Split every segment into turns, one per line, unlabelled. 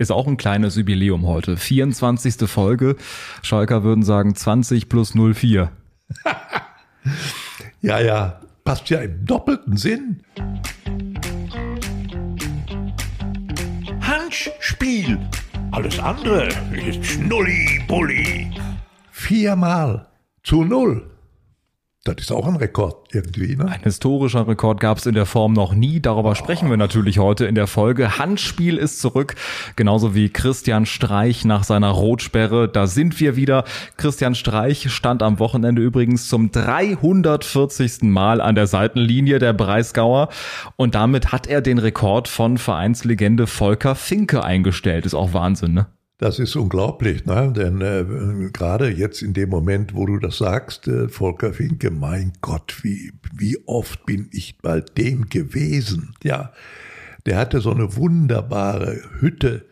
Ist auch ein kleines Jubiläum heute. 24. Folge. Schalker würden sagen 20 plus 04.
ja, ja, passt ja im doppelten Sinn. Handspiel. Alles andere ist Schnulli-Bulli. Viermal zu null. Das ist auch ein Rekord irgendwie, ne?
Ein historischer Rekord gab es in der Form noch nie. Darüber sprechen wir natürlich heute in der Folge. Handspiel ist zurück, genauso wie Christian Streich nach seiner Rotsperre. Da sind wir wieder. Christian Streich stand am Wochenende übrigens zum 340. Mal an der Seitenlinie der Breisgauer und damit hat er den Rekord von Vereinslegende Volker Finke eingestellt. Ist auch Wahnsinn, ne?
Das ist unglaublich, ne? denn äh, gerade jetzt in dem Moment, wo du das sagst, äh, Volker Finke, mein Gott, wie, wie oft bin ich bei dem gewesen? Ja, der hatte so eine wunderbare Hütte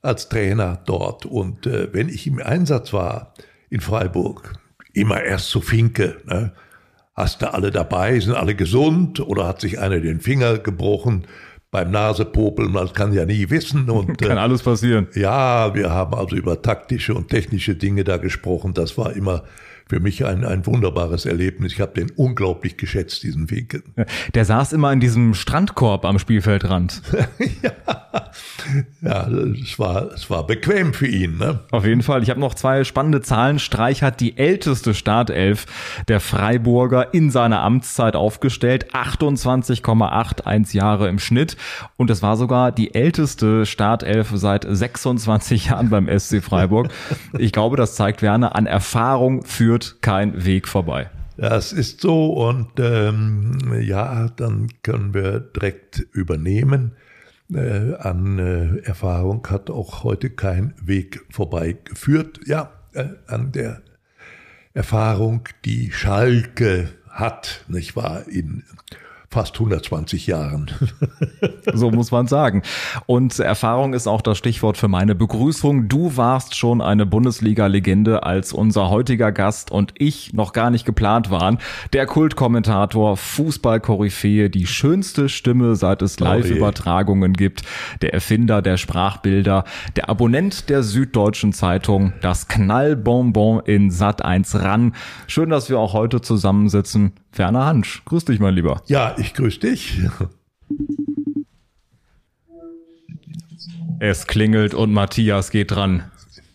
als Trainer dort und äh, wenn ich im Einsatz war in Freiburg, immer erst zu Finke, ne? hast du alle dabei, sind alle gesund oder hat sich einer den Finger gebrochen? Beim Nasepopeln, man kann ja nie wissen. Und,
kann äh, alles passieren.
Ja, wir haben also über taktische und technische Dinge da gesprochen. Das war immer für mich ein, ein wunderbares Erlebnis. Ich habe den unglaublich geschätzt, diesen Winkel.
Der saß immer in diesem Strandkorb am Spielfeldrand.
ja, ja es, war, es war bequem für ihn. Ne?
Auf jeden Fall. Ich habe noch zwei spannende Zahlen. Streich hat die älteste Startelf der Freiburger in seiner Amtszeit aufgestellt. 28,81 Jahre im Schnitt. Und es war sogar die älteste Startelf seit 26 Jahren beim SC Freiburg. Ich glaube, das zeigt Werner an Erfahrung führt führt kein Weg vorbei.
Das ist so und ähm, ja, dann können wir direkt übernehmen. Äh, an äh, Erfahrung hat auch heute kein Weg vorbei geführt. Ja, äh, an der Erfahrung, die Schalke hat, nicht wahr, in fast 120 Jahren.
so muss man sagen. Und Erfahrung ist auch das Stichwort für meine Begrüßung. Du warst schon eine Bundesliga-Legende, als unser heutiger Gast und ich noch gar nicht geplant waren. Der Kultkommentator, Fußball-Koryphäe, die schönste Stimme, seit es Live-Übertragungen gibt, der Erfinder der Sprachbilder, der Abonnent der Süddeutschen Zeitung, das Knallbonbon in Sat 1 ran. Schön, dass wir auch heute zusammensitzen. Werner Hansch, grüß dich, mein Lieber.
Ja, ich grüße dich.
Es klingelt und Matthias geht dran.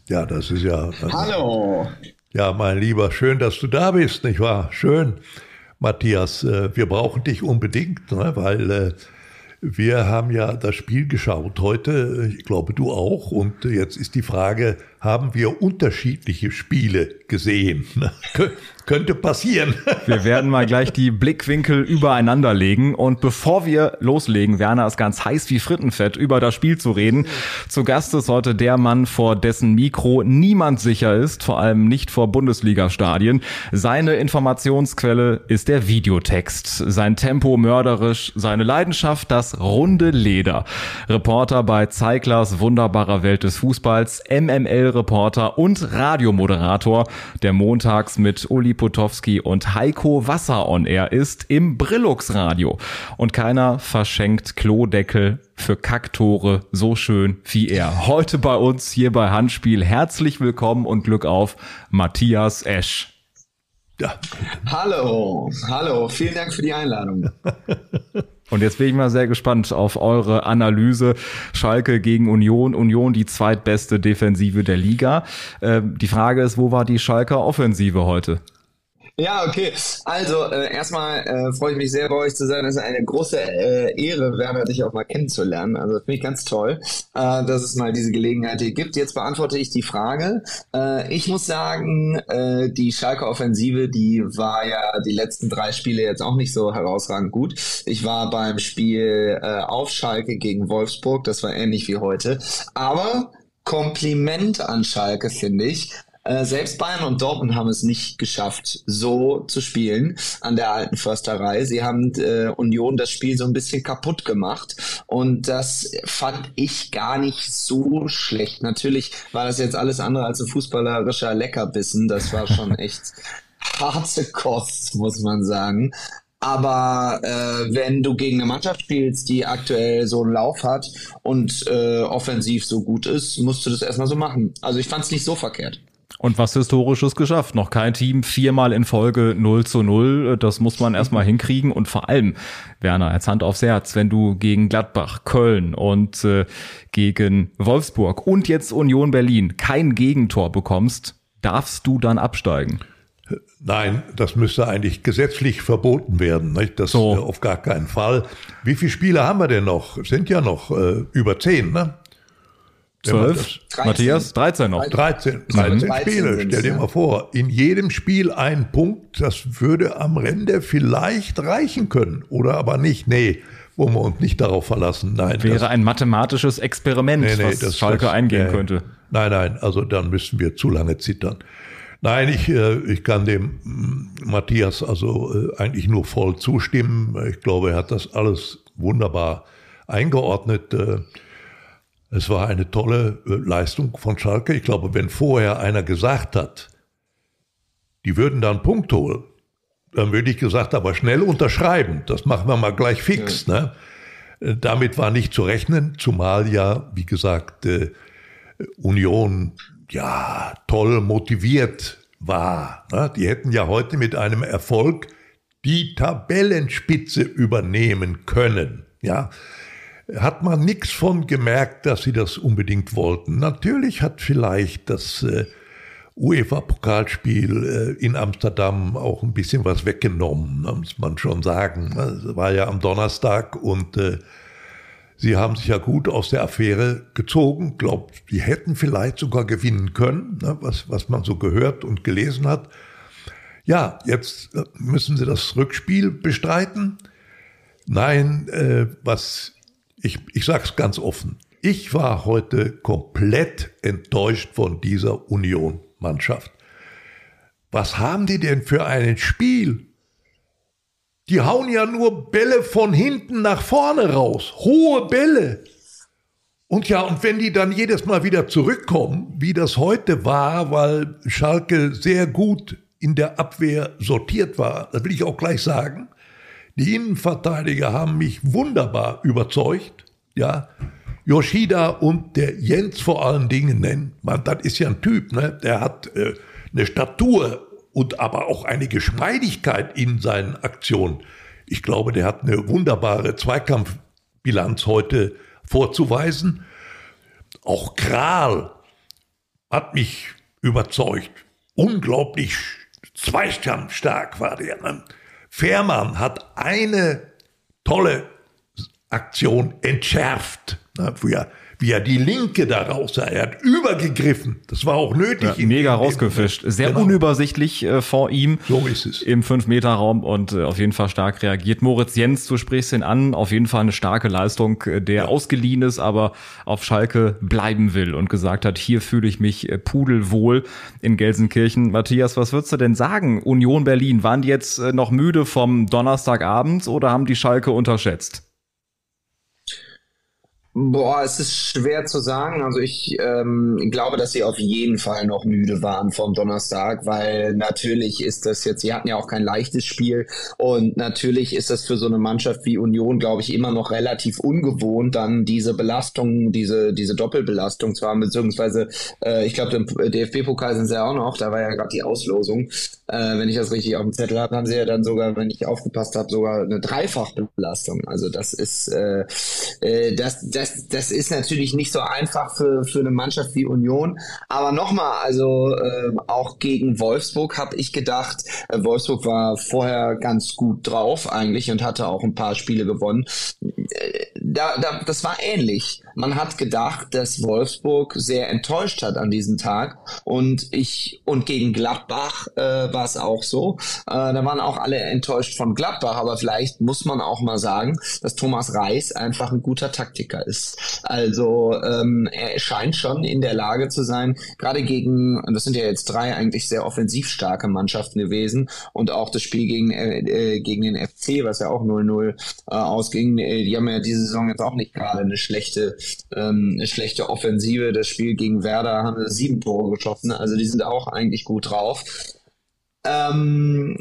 Ja, das ist ja. Das
Hallo.
ja, mein Lieber, schön, dass du da bist, nicht wahr? Schön. Matthias, äh, wir brauchen dich unbedingt, ne, weil äh, wir haben ja das Spiel geschaut heute, ich glaube du auch, und jetzt ist die Frage, haben wir unterschiedliche Spiele gesehen? Könnte passieren.
Wir werden mal gleich die Blickwinkel übereinander legen. Und bevor wir loslegen, Werner ist ganz heiß wie Frittenfett, über das Spiel zu reden. Zu Gast ist heute der Mann, vor dessen Mikro niemand sicher ist, vor allem nicht vor Bundesliga-Stadien. Seine Informationsquelle ist der Videotext. Sein Tempo mörderisch, seine Leidenschaft das runde Leder. Reporter bei Zeiglers wunderbarer Welt des Fußballs, MML-Reporter und Radiomoderator, der montags mit Uli Potowski und Heiko Wasser on Air ist im Brillux Radio. Und keiner verschenkt Klodeckel für Kacktore so schön wie er. Heute bei uns hier bei Handspiel. Herzlich willkommen und Glück auf, Matthias Esch.
Ja. Hallo, hallo, vielen Dank für die Einladung.
Und jetzt bin ich mal sehr gespannt auf eure Analyse. Schalke gegen Union. Union die zweitbeste Defensive der Liga. Äh, die Frage ist, wo war die Schalker Offensive heute?
Ja, okay. Also äh, erstmal äh, freue ich mich sehr, bei euch zu sein. Es ist eine große äh, Ehre, Werner, dich auch mal kennenzulernen. Also finde ich ganz toll, äh, dass es mal diese Gelegenheit hier gibt. Jetzt beantworte ich die Frage. Äh, ich muss sagen, äh, die Schalke Offensive, die war ja die letzten drei Spiele jetzt auch nicht so herausragend gut. Ich war beim Spiel äh, auf Schalke gegen Wolfsburg, das war ähnlich wie heute. Aber Kompliment an Schalke, finde ich. Äh, selbst Bayern und Dortmund haben es nicht geschafft, so zu spielen an der alten Försterei. Sie haben äh, Union das Spiel so ein bisschen kaputt gemacht und das fand ich gar nicht so schlecht. Natürlich war das jetzt alles andere als ein fußballerischer Leckerbissen. Das war schon echt harte Kost, muss man sagen. Aber äh, wenn du gegen eine Mannschaft spielst, die aktuell so einen Lauf hat und äh, offensiv so gut ist, musst du das erstmal so machen. Also ich fand es nicht so verkehrt.
Und was Historisches geschafft. Noch kein Team viermal in Folge 0 zu 0. Das muss man erstmal hinkriegen. Und vor allem, Werner, als Hand aufs Herz, wenn du gegen Gladbach, Köln und äh, gegen Wolfsburg und jetzt Union Berlin kein Gegentor bekommst, darfst du dann absteigen.
Nein, das müsste eigentlich gesetzlich verboten werden. Nicht? Das so. auf gar keinen Fall. Wie viele Spiele haben wir denn noch? Sind ja noch äh, über zehn, ne?
12? Matthias? 13 noch.
13, 13, 13 Spiele. Stell dir mal vor, in jedem Spiel ein Punkt, das würde am Ende vielleicht reichen können. Oder aber nicht. Nee, wo wir uns nicht darauf verlassen. Nein.
Wäre das, ein mathematisches Experiment, nee, nee, was das, Schalke das, eingehen äh, könnte.
Nein, nein, also dann müssten wir zu lange zittern. Nein, ich, äh, ich kann dem mm, Matthias also äh, eigentlich nur voll zustimmen. Ich glaube, er hat das alles wunderbar eingeordnet. Äh, es war eine tolle äh, Leistung von Schalke. Ich glaube, wenn vorher einer gesagt hat, die würden da einen Punkt holen, dann würde ich gesagt, aber schnell unterschreiben. Das machen wir mal gleich fix. Ja. Ne? Äh, damit war nicht zu rechnen, zumal ja, wie gesagt, äh, Union ja toll motiviert war. Ne? Die hätten ja heute mit einem Erfolg die Tabellenspitze übernehmen können. Ja, hat man nichts von gemerkt, dass sie das unbedingt wollten. Natürlich hat vielleicht das äh, UEFA-Pokalspiel äh, in Amsterdam auch ein bisschen was weggenommen, muss man schon sagen. Das war ja am Donnerstag und äh, sie haben sich ja gut aus der Affäre gezogen. Glaubt, sie hätten vielleicht sogar gewinnen können, ne, was, was man so gehört und gelesen hat. Ja, jetzt äh, müssen sie das Rückspiel bestreiten. Nein, äh, was ich, ich sage es ganz offen, ich war heute komplett enttäuscht von dieser Union-Mannschaft. Was haben die denn für ein Spiel? Die hauen ja nur Bälle von hinten nach vorne raus, hohe Bälle. Und ja, und wenn die dann jedes Mal wieder zurückkommen, wie das heute war, weil Schalke sehr gut in der Abwehr sortiert war, das will ich auch gleich sagen, die Innenverteidiger haben mich wunderbar überzeugt. Ja, Yoshida und der Jens vor allen Dingen nennen. Man, das ist ja ein Typ, ne? Der hat äh, eine Statur und aber auch eine Geschmeidigkeit in seinen Aktionen. Ich glaube, der hat eine wunderbare Zweikampfbilanz heute vorzuweisen. Auch Kral hat mich überzeugt. Unglaublich zweikampfstark war der. Ne? Fährmann hat eine tolle Aktion entschärft. Früher wie er die Linke da raus. Er hat übergegriffen. Das war auch nötig.
Ja, mega rausgefischt. Sehr genau. unübersichtlich äh, vor ihm.
So ist es.
Im 5-Meter-Raum und äh, auf jeden Fall stark reagiert. Moritz Jens, du sprichst ihn an. Auf jeden Fall eine starke Leistung, äh, der ja. ausgeliehen ist, aber auf Schalke bleiben will und gesagt hat, hier fühle ich mich äh, pudelwohl in Gelsenkirchen. Matthias, was würdest du denn sagen? Union Berlin, waren die jetzt äh, noch müde vom Donnerstagabend oder haben die Schalke unterschätzt?
Boah, es ist schwer zu sagen. Also ich ähm, glaube, dass sie auf jeden Fall noch müde waren vom Donnerstag, weil natürlich ist das jetzt, sie hatten ja auch kein leichtes Spiel und natürlich ist das für so eine Mannschaft wie Union, glaube ich, immer noch relativ ungewohnt, dann diese Belastung, diese, diese Doppelbelastung zu haben, beziehungsweise äh, ich glaube, im DFB-Pokal sind sie ja auch noch, da war ja gerade die Auslosung. Äh, wenn ich das richtig auf dem Zettel habe, haben sie ja dann sogar, wenn ich aufgepasst habe, sogar eine Dreifachbelastung. Also das ist äh, äh, das, das das, das ist natürlich nicht so einfach für, für eine Mannschaft wie Union. Aber nochmal, also äh, auch gegen Wolfsburg habe ich gedacht, äh, Wolfsburg war vorher ganz gut drauf eigentlich und hatte auch ein paar Spiele gewonnen. Äh, da, da, das war ähnlich. Man hat gedacht, dass Wolfsburg sehr enttäuscht hat an diesem Tag und ich und gegen Gladbach äh, war es auch so. Äh, da waren auch alle enttäuscht von Gladbach, aber vielleicht muss man auch mal sagen, dass Thomas Reis einfach ein guter Taktiker ist. Also ähm, er scheint schon in der Lage zu sein, gerade gegen, das sind ja jetzt drei eigentlich sehr offensiv starke Mannschaften gewesen und auch das Spiel gegen äh, äh gegen den FC, was ja auch 0-0 äh, ausging, äh, die haben ja diese Saison jetzt auch nicht gerade eine schlechte ähm, eine schlechte Offensive. Das Spiel gegen Werder haben sie sieben Tore geschossen. Also die sind auch eigentlich gut drauf. Ähm,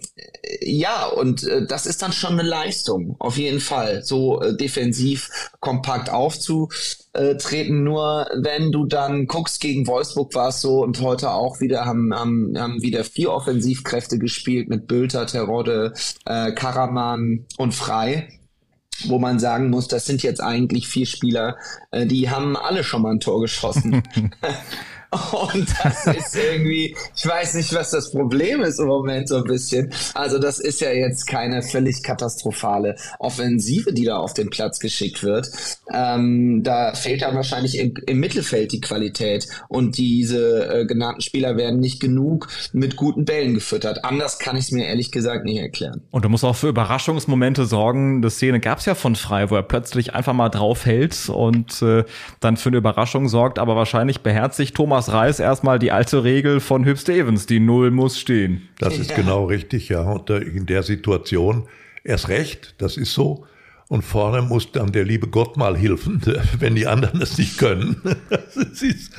ja, und äh, das ist dann schon eine Leistung, auf jeden Fall, so äh, defensiv kompakt aufzutreten. Nur wenn du dann guckst, gegen Wolfsburg war es so und heute auch wieder haben, haben, haben wieder vier Offensivkräfte gespielt mit Bülter, Terodde, äh, Karaman und Frei wo man sagen muss, das sind jetzt eigentlich vier Spieler, äh, die haben alle schon mal ein Tor geschossen. Und das ist irgendwie, ich weiß nicht, was das Problem ist im Moment so ein bisschen. Also das ist ja jetzt keine völlig katastrophale Offensive, die da auf den Platz geschickt wird. Ähm, da fehlt dann wahrscheinlich im, im, Mittelfeld die Qualität und diese äh, genannten Spieler werden nicht genug mit guten Bällen gefüttert. Anders kann ich es mir ehrlich gesagt nicht erklären.
Und du musst auch für Überraschungsmomente sorgen. Die Szene gab es ja von Frei, wo er plötzlich einfach mal draufhält und äh, dann für eine Überraschung sorgt, aber wahrscheinlich beherzigt Thomas Thomas Reis erstmal die alte Regel von Hüb Stevens, die Null muss stehen.
Das ist ja. genau richtig, ja. Und in der Situation erst recht, das ist so. Und vorne muss dann der liebe Gott mal helfen, wenn die anderen es nicht können. Ist,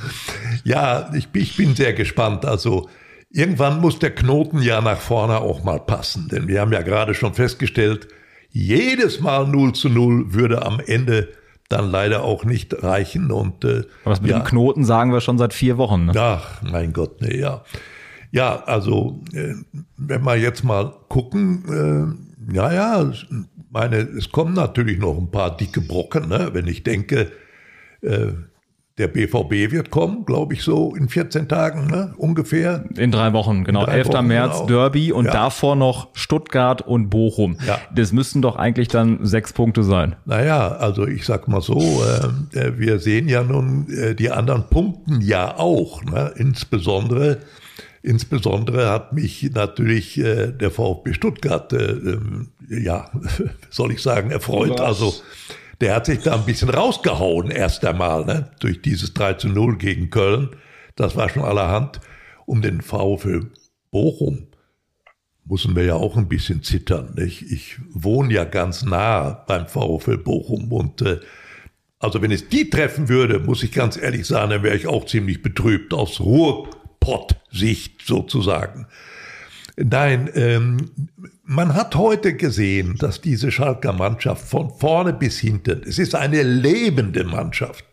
ja, ich, ich bin sehr gespannt. Also irgendwann muss der Knoten ja nach vorne auch mal passen. Denn wir haben ja gerade schon festgestellt, jedes Mal 0 zu 0 würde am Ende dann leider auch nicht reichen. Und, äh,
Was mit ja, dem Knoten sagen wir schon seit vier Wochen. Ne?
Ach, mein Gott, ne, ja. Ja, also äh, wenn wir jetzt mal gucken, äh, ja, ja, meine, es kommen natürlich noch ein paar dicke Brocken, ne? wenn ich denke, äh, der BVB wird kommen, glaube ich, so in 14 Tagen ne? ungefähr.
In drei Wochen, genau. Drei 11. Wochen, März genau. Derby und ja. davor noch Stuttgart und Bochum. Ja. Das müssten doch eigentlich dann sechs Punkte sein.
Naja, also ich sag mal so, äh, äh, wir sehen ja nun äh, die anderen Punkten ja auch. Ne? Insbesondere, insbesondere hat mich natürlich äh, der VfB Stuttgart, äh, ähm, ja, soll ich sagen, erfreut. Was? Also der hat sich da ein bisschen rausgehauen erst einmal, ne? durch dieses 3 zu 0 gegen Köln. Das war schon allerhand. Um den VfL Bochum müssen wir ja auch ein bisschen zittern. Nicht? Ich wohne ja ganz nah beim VfL Bochum und äh, also wenn es die treffen würde, muss ich ganz ehrlich sagen, dann wäre ich auch ziemlich betrübt aus Ruhrpott-Sicht sozusagen. Nein, ähm, man hat heute gesehen, dass diese Schalker Mannschaft von vorne bis hinten, es ist eine lebende Mannschaft,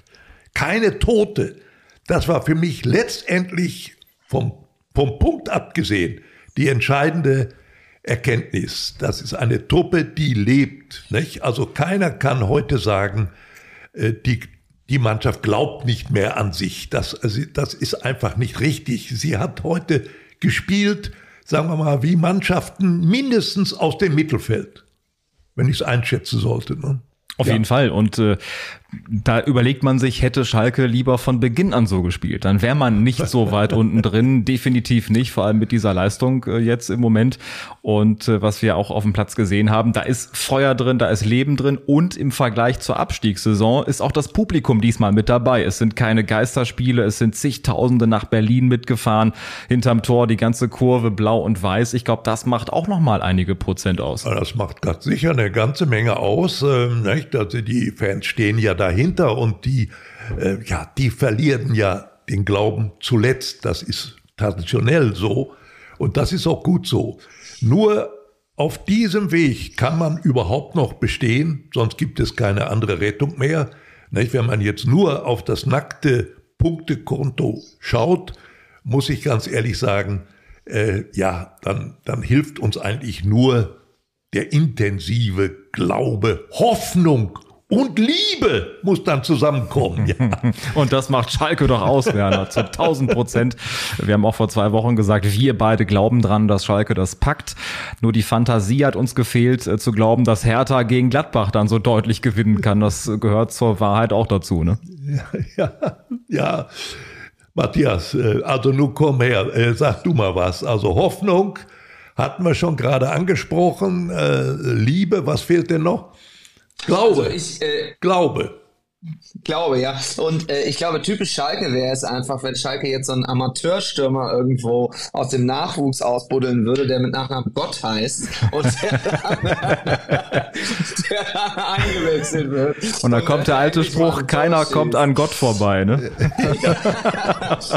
keine tote. Das war für mich letztendlich vom, vom Punkt abgesehen die entscheidende Erkenntnis. Das ist eine Truppe, die lebt. Nicht? Also keiner kann heute sagen, äh, die, die Mannschaft glaubt nicht mehr an sich. Das, also das ist einfach nicht richtig. Sie hat heute gespielt, sagen wir mal, wie Mannschaften mindestens aus dem Mittelfeld, wenn ich es einschätzen sollte. Ne?
Auf ja. jeden Fall. Und äh, da überlegt man sich, hätte Schalke lieber von Beginn an so gespielt. Dann wäre man nicht so weit unten drin. Definitiv nicht, vor allem mit dieser Leistung äh, jetzt im Moment. Und äh, was wir auch auf dem Platz gesehen haben, da ist Feuer drin, da ist Leben drin. Und im Vergleich zur Abstiegssaison ist auch das Publikum diesmal mit dabei. Es sind keine Geisterspiele, es sind zigtausende nach Berlin mitgefahren. Hinterm Tor die ganze Kurve blau und weiß. Ich glaube, das macht auch nochmal einige Prozent aus.
Das macht ganz sicher eine ganze Menge aus. Ähm, nicht? Also die Fans stehen ja dahinter und die, äh, ja, die verlieren ja den Glauben zuletzt. Das ist traditionell so und das ist auch gut so. Nur auf diesem Weg kann man überhaupt noch bestehen, sonst gibt es keine andere Rettung mehr. Nicht? Wenn man jetzt nur auf das nackte Punktekonto schaut, muss ich ganz ehrlich sagen, äh, ja, dann, dann hilft uns eigentlich nur der intensive Glaube, Hoffnung und Liebe muss dann zusammenkommen. Ja.
und das macht Schalke doch aus, Werner, zu 1000 Prozent. Wir haben auch vor zwei Wochen gesagt, wir beide glauben dran, dass Schalke das packt. Nur die Fantasie hat uns gefehlt, äh, zu glauben, dass Hertha gegen Gladbach dann so deutlich gewinnen kann. Das gehört zur Wahrheit auch dazu, ne?
Ja, ja. Matthias, äh, also nun komm her, äh, sag du mal was. Also Hoffnung hatten wir schon gerade angesprochen. Liebe, was fehlt denn noch? Glaube. Also ich, äh, Glaube.
Glaube, ja. Und äh, ich glaube, typisch Schalke wäre es einfach, wenn Schalke jetzt so einen Amateurstürmer irgendwo aus dem Nachwuchs ausbuddeln würde, der mit Nachnamen Gott heißt und der dann,
eingewechselt wird. Und da kommt der alte Spruch, keiner kommt an Gott vorbei, ne?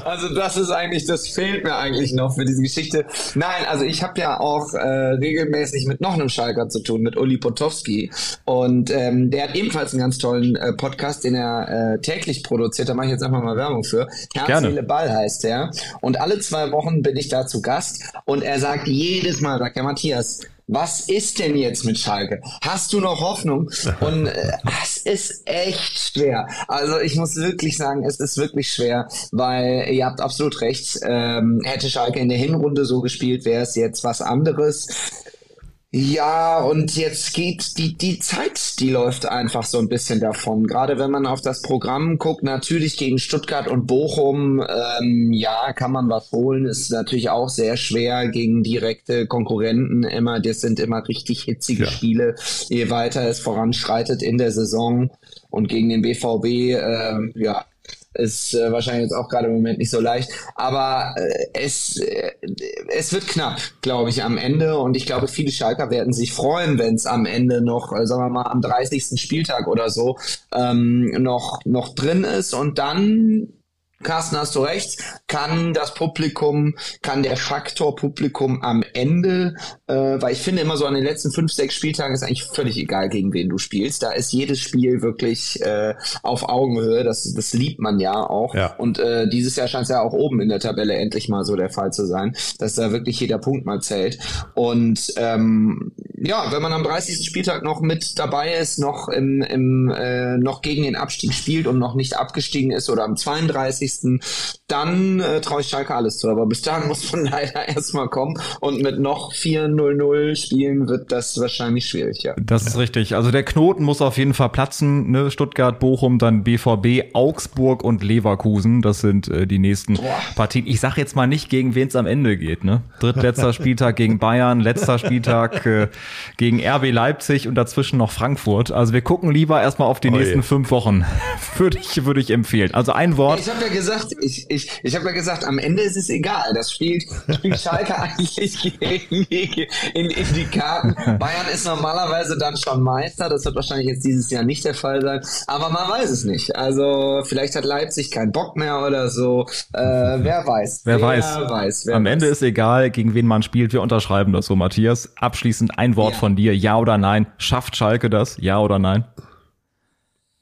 also das ist eigentlich, das fehlt mir eigentlich noch für diese Geschichte. Nein, also ich habe ja auch äh, regelmäßig mit noch einem Schalker zu tun, mit Uli Potowski. Und ähm, der hat ebenfalls einen ganz tollen äh, Podcast Podcast, den er äh, täglich produziert. Da mache ich jetzt einfach mal Werbung für. Herz, Seele, Ball heißt er. Und alle zwei Wochen bin ich da zu Gast und er sagt jedes Mal, sagt er Matthias, was ist denn jetzt mit Schalke? Hast du noch Hoffnung? Und äh, es ist echt schwer. Also ich muss wirklich sagen, es ist wirklich schwer, weil ihr habt absolut recht. Ähm, hätte Schalke in der Hinrunde so gespielt, wäre es jetzt was anderes. Ja, und jetzt geht die, die Zeit, die läuft einfach so ein bisschen davon. Gerade wenn man auf das Programm guckt, natürlich gegen Stuttgart und Bochum, ähm, ja, kann man was holen. Ist natürlich auch sehr schwer gegen direkte Konkurrenten immer. Das sind immer richtig hitzige ja. Spiele, je weiter es voranschreitet in der Saison. Und gegen den BVB, äh, ja, ist äh, wahrscheinlich jetzt auch gerade im Moment nicht so leicht. Aber äh, es, äh, es wird knapp, glaube ich, am Ende. Und ich glaube, viele Schalker werden sich freuen, wenn es am Ende noch, äh, sagen wir mal, am 30. Spieltag oder so ähm, noch, noch drin ist. Und dann Carsten, hast du recht, kann das Publikum, kann der Faktor Publikum am Ende, äh, weil ich finde immer so an den letzten fünf, sechs Spieltagen ist eigentlich völlig egal, gegen wen du spielst. Da ist jedes Spiel wirklich äh, auf Augenhöhe, das, das liebt man ja auch. Ja. Und äh, dieses Jahr scheint es ja auch oben in der Tabelle endlich mal so der Fall zu sein, dass da wirklich jeder Punkt mal zählt. Und ähm, ja, wenn man am 30. Spieltag noch mit dabei ist, noch im, im äh, noch gegen den Abstieg spielt und noch nicht abgestiegen ist oder am 32 dann äh, traue ich Schalke alles zu. Aber bis dahin muss man leider erstmal kommen und mit noch 4-0-0 spielen wird das wahrscheinlich schwierig, ja.
Das ist richtig. Also der Knoten muss auf jeden Fall platzen. Ne? Stuttgart, Bochum, dann BVB, Augsburg und Leverkusen. Das sind äh, die nächsten Boah. Partien. Ich sag jetzt mal nicht, gegen wen es am Ende geht. Ne? Drittletzter Spieltag gegen Bayern, letzter Spieltag äh, gegen RB Leipzig und dazwischen noch Frankfurt. Also wir gucken lieber erstmal auf die oh nächsten je. fünf Wochen. würde ich, würde ich empfehlen. Also ein Wort.
Ich habe ja gesagt, ich, ich, ich habe ja gesagt, am Ende ist es egal. Das spielt, spielt Schalke eigentlich gegen, in, in die Karten. Bayern ist normalerweise dann schon Meister. Das wird wahrscheinlich jetzt dieses Jahr nicht der Fall sein. Aber man weiß es nicht. Also vielleicht hat Leipzig keinen Bock mehr oder so. Äh, wer weiß.
Wer, wer weiß. weiß wer am weiß. Ende ist egal, gegen wen man spielt. Wir unterschreiben das so, Matthias. Abschließend ein Wort ja. von dir. Ja oder nein? Schafft Schalke das? Ja oder nein?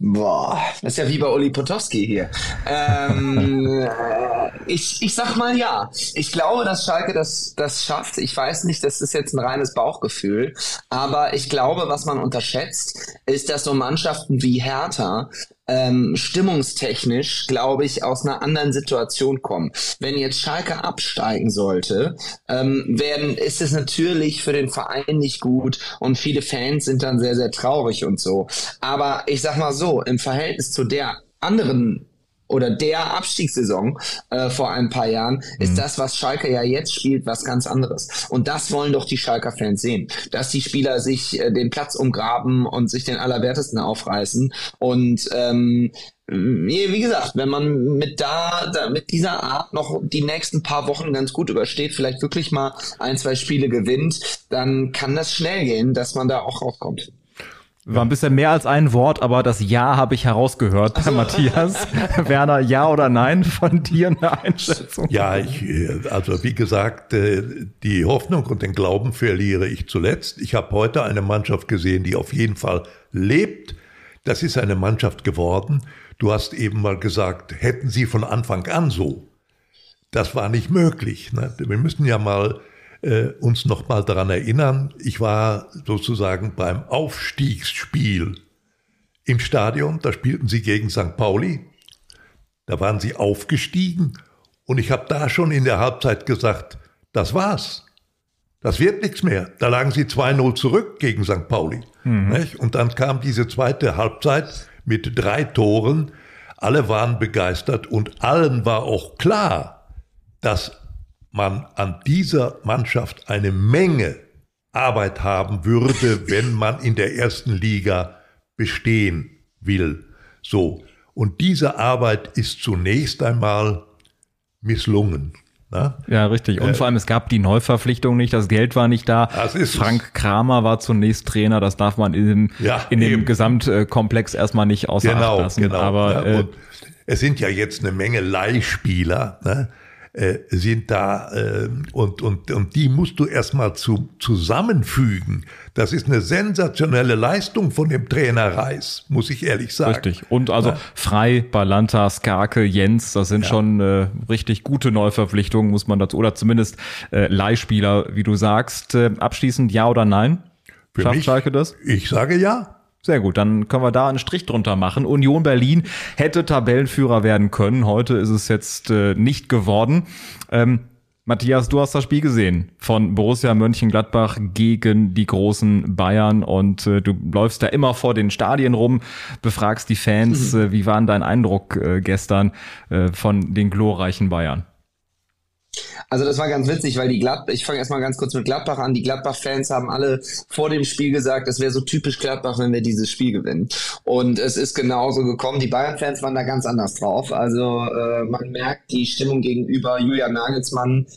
Boah, das ist ja wie bei Uli Potowski hier. Ähm, ich, ich sag mal ja. Ich glaube, dass Schalke das, das schafft. Ich weiß nicht, das ist jetzt ein reines Bauchgefühl. Aber ich glaube, was man unterschätzt, ist, dass so Mannschaften wie Hertha ähm, stimmungstechnisch, glaube ich, aus einer anderen Situation kommen. Wenn jetzt Schalke absteigen sollte, ähm, werden, ist es natürlich für den Verein nicht gut und viele Fans sind dann sehr, sehr traurig und so. Aber ich sag mal so, im Verhältnis zu der anderen oder der Abstiegssaison äh, vor ein paar Jahren, ist mhm. das, was Schalke ja jetzt spielt, was ganz anderes. Und das wollen doch die Schalker-Fans sehen, dass die Spieler sich äh, den Platz umgraben und sich den Allerwertesten aufreißen. Und ähm, wie gesagt, wenn man mit da, da, mit dieser Art noch die nächsten paar Wochen ganz gut übersteht, vielleicht wirklich mal ein, zwei Spiele gewinnt, dann kann das schnell gehen, dass man da auch rauskommt.
War ein bisschen mehr als ein Wort, aber das Ja habe ich herausgehört, also. Matthias. Werner, ja oder nein von dir eine Einschätzung?
Ja, ich, äh, also wie gesagt, äh, die Hoffnung und den Glauben verliere ich zuletzt. Ich habe heute eine Mannschaft gesehen, die auf jeden Fall lebt. Das ist eine Mannschaft geworden. Du hast eben mal gesagt, hätten sie von Anfang an so. Das war nicht möglich. Ne? Wir müssen ja mal äh, uns nochmal daran erinnern, ich war sozusagen beim Aufstiegsspiel im Stadion, da spielten sie gegen St. Pauli, da waren sie aufgestiegen und ich habe da schon in der Halbzeit gesagt, das war's. Das wird nichts mehr. Da lagen sie 2-0 zurück gegen St. Pauli. Mhm. Und dann kam diese zweite Halbzeit mit drei Toren. Alle waren begeistert und allen war auch klar, dass man an dieser Mannschaft eine Menge Arbeit haben würde, wenn man in der ersten Liga bestehen will. So. Und diese Arbeit ist zunächst einmal misslungen.
Na? Ja, richtig. Und äh, vor allem, es gab die Neuverpflichtung nicht, das Geld war nicht da. Das ist Frank es. Kramer war zunächst Trainer, das darf man in, ja, in dem Gesamtkomplex erstmal nicht außer
genau,
Acht lassen.
Genau,
Aber
ja, äh, es sind ja jetzt eine Menge Leihspieler. Ne? Äh, sind da äh, und, und, und die musst du erstmal zu, zusammenfügen. Das ist eine sensationelle Leistung von dem Trainer Reis, muss ich ehrlich sagen.
Richtig. Und also ja. Frei, Balanta, Skarke, Jens, das sind ja. schon äh, richtig gute Neuverpflichtungen, muss man dazu, oder zumindest äh, Leihspieler, wie du sagst. Äh, abschließend ja oder nein?
Für Schafft mich, Schalke das? Ich sage ja.
Sehr gut, dann können wir da einen Strich drunter machen. Union Berlin hätte Tabellenführer werden können. Heute ist es jetzt äh, nicht geworden. Ähm, Matthias, du hast das Spiel gesehen von Borussia Mönchengladbach gegen die großen Bayern und äh, du läufst da immer vor den Stadien rum, befragst die Fans. Mhm. Äh, wie war denn dein Eindruck äh, gestern äh, von den glorreichen Bayern?
Also das war ganz witzig, weil die Gladbach, ich fange erstmal ganz kurz mit Gladbach an. Die Gladbach-Fans haben alle vor dem Spiel gesagt, es wäre so typisch Gladbach, wenn wir dieses Spiel gewinnen. Und es ist genauso gekommen. Die Bayern-Fans waren da ganz anders drauf. Also äh, man merkt die Stimmung gegenüber Julian Nagelsmann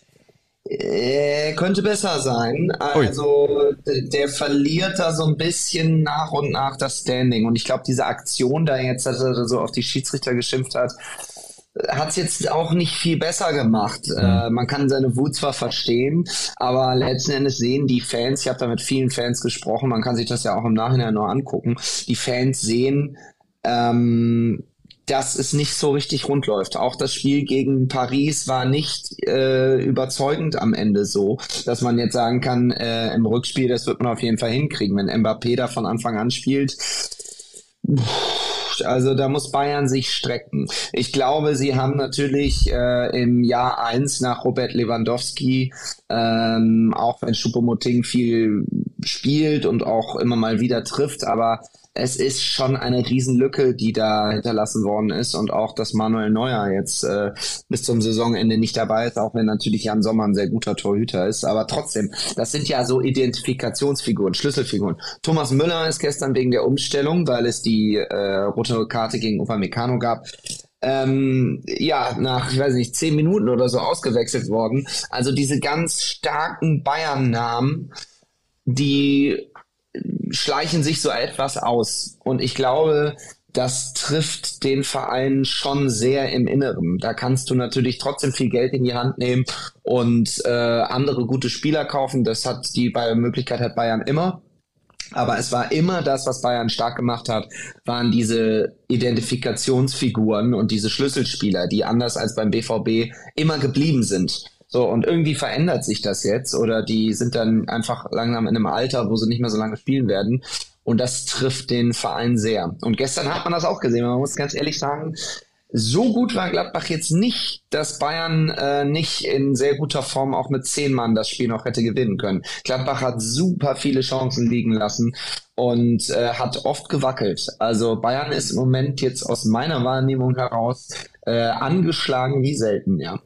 äh, könnte besser sein. Also der verliert da so ein bisschen nach und nach das Standing. Und ich glaube, diese Aktion da jetzt, dass er so auf die Schiedsrichter geschimpft hat, hat es jetzt auch nicht viel besser gemacht. Mhm. Äh, man kann seine Wut zwar verstehen, aber letzten Endes sehen die Fans, ich habe da mit vielen Fans gesprochen, man kann sich das ja auch im Nachhinein nur angucken, die Fans sehen, ähm, dass es nicht so richtig rund läuft. Auch das Spiel gegen Paris war nicht äh, überzeugend am Ende so, dass man jetzt sagen kann, äh, im Rückspiel, das wird man auf jeden Fall hinkriegen. Wenn Mbappé da von Anfang an spielt, also da muss Bayern sich strecken. Ich glaube, sie haben natürlich äh, im Jahr eins nach Robert Lewandowski, ähm, auch wenn Schuppomoting viel spielt und auch immer mal wieder trifft, aber es ist schon eine Riesenlücke, die da hinterlassen worden ist und auch, dass Manuel Neuer jetzt äh, bis zum Saisonende nicht dabei ist, auch wenn natürlich Jan Sommer ein sehr guter Torhüter ist, aber trotzdem, das sind ja so Identifikationsfiguren, Schlüsselfiguren. Thomas Müller ist gestern wegen der Umstellung, weil es die äh, rote Karte gegen Upamecano gab, ähm, ja, nach, ich weiß nicht, zehn Minuten oder so ausgewechselt worden. Also diese ganz starken Bayern-Namen, die schleichen sich so etwas aus. Und ich glaube, das trifft den Verein schon sehr im Inneren. Da kannst du natürlich trotzdem viel Geld in die Hand nehmen und äh, andere gute Spieler kaufen. Das hat die Möglichkeit hat Bayern immer. Aber es war immer das, was Bayern stark gemacht hat, waren diese Identifikationsfiguren und diese Schlüsselspieler, die anders als beim BVB immer geblieben sind. So, und irgendwie verändert sich das jetzt oder die sind dann einfach langsam in einem Alter, wo sie nicht mehr so lange spielen werden. Und das trifft den Verein sehr. Und gestern hat man das auch gesehen. Man muss ganz ehrlich sagen, so gut war Gladbach jetzt nicht, dass Bayern äh, nicht in sehr guter Form auch mit zehn Mann das Spiel noch hätte gewinnen können. Gladbach hat super viele Chancen liegen lassen und äh, hat oft gewackelt. Also Bayern ist im Moment jetzt aus meiner Wahrnehmung heraus äh, angeschlagen wie selten, ja.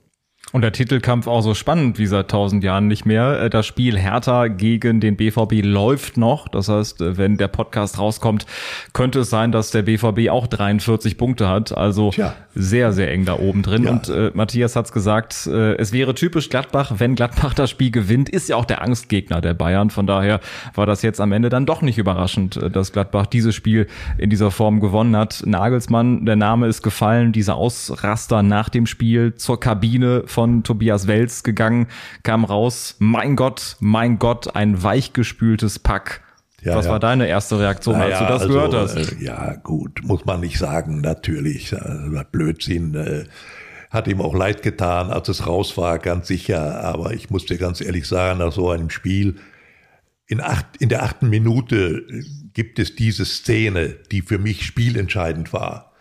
Und der Titelkampf auch so spannend wie seit tausend Jahren nicht mehr. Äh, das Spiel Hertha gegen den BVB läuft noch. Das heißt, äh, wenn der Podcast rauskommt, könnte es sein, dass der BVB auch 43 Punkte hat. Also Tja. sehr, sehr eng da oben drin. Ja. Und äh, Matthias hat's gesagt, äh, es wäre typisch Gladbach, wenn Gladbach das Spiel gewinnt, ist ja auch der Angstgegner der Bayern. Von daher war das jetzt am Ende dann doch nicht überraschend, äh, dass Gladbach dieses Spiel in dieser Form gewonnen hat. Nagelsmann, der Name ist gefallen, dieser Ausraster nach dem Spiel zur Kabine von von Tobias Wels gegangen, kam raus, mein Gott, mein Gott, ein weichgespültes Pack. Ja, Was ja. war deine erste Reaktion, als du das also, gehört hast?
Äh, ja, gut, muss man nicht sagen, natürlich. Äh, Blödsinn. Äh, hat ihm auch leid getan, als es raus war, ganz sicher. Aber ich muss dir ganz ehrlich sagen, nach so einem Spiel, in, acht, in der achten Minute gibt es diese Szene, die für mich spielentscheidend war.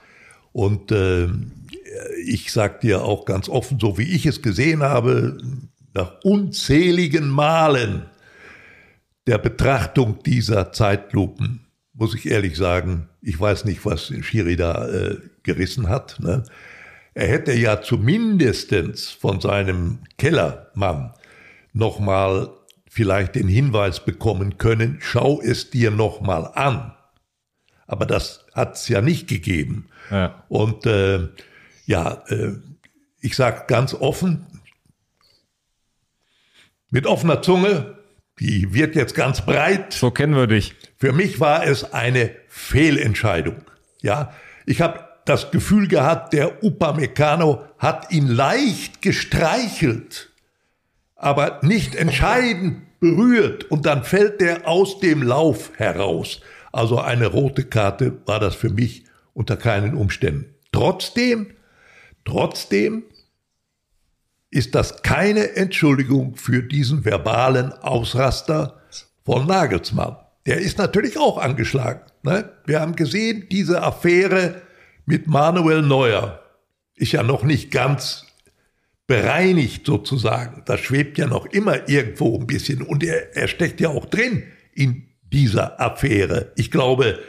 Und äh, ich sag dir auch ganz offen, so wie ich es gesehen habe, nach unzähligen Malen der Betrachtung dieser Zeitlupen, muss ich ehrlich sagen, ich weiß nicht, was Schiri da äh, gerissen hat. Ne? Er hätte ja zumindestens von seinem Kellermann nochmal vielleicht den Hinweis bekommen können, schau es dir nochmal an. Aber das hat es ja nicht gegeben. Ja. Und äh, ja, äh, ich sage ganz offen, mit offener Zunge, die wird jetzt ganz breit.
So kennen wir dich.
Für mich war es eine Fehlentscheidung. Ja, ich habe das Gefühl gehabt, der Upamecano hat ihn leicht gestreichelt, aber nicht entscheidend berührt und dann fällt der aus dem Lauf heraus. Also eine rote Karte war das für mich unter keinen Umständen. Trotzdem, trotzdem ist das keine Entschuldigung für diesen verbalen Ausraster von Nagelsmann. Der ist natürlich auch angeschlagen. Ne? Wir haben gesehen, diese Affäre mit Manuel Neuer ist ja noch nicht ganz bereinigt sozusagen. Das schwebt ja noch immer irgendwo ein bisschen und er, er steckt ja auch drin in dieser Affäre. Ich glaube,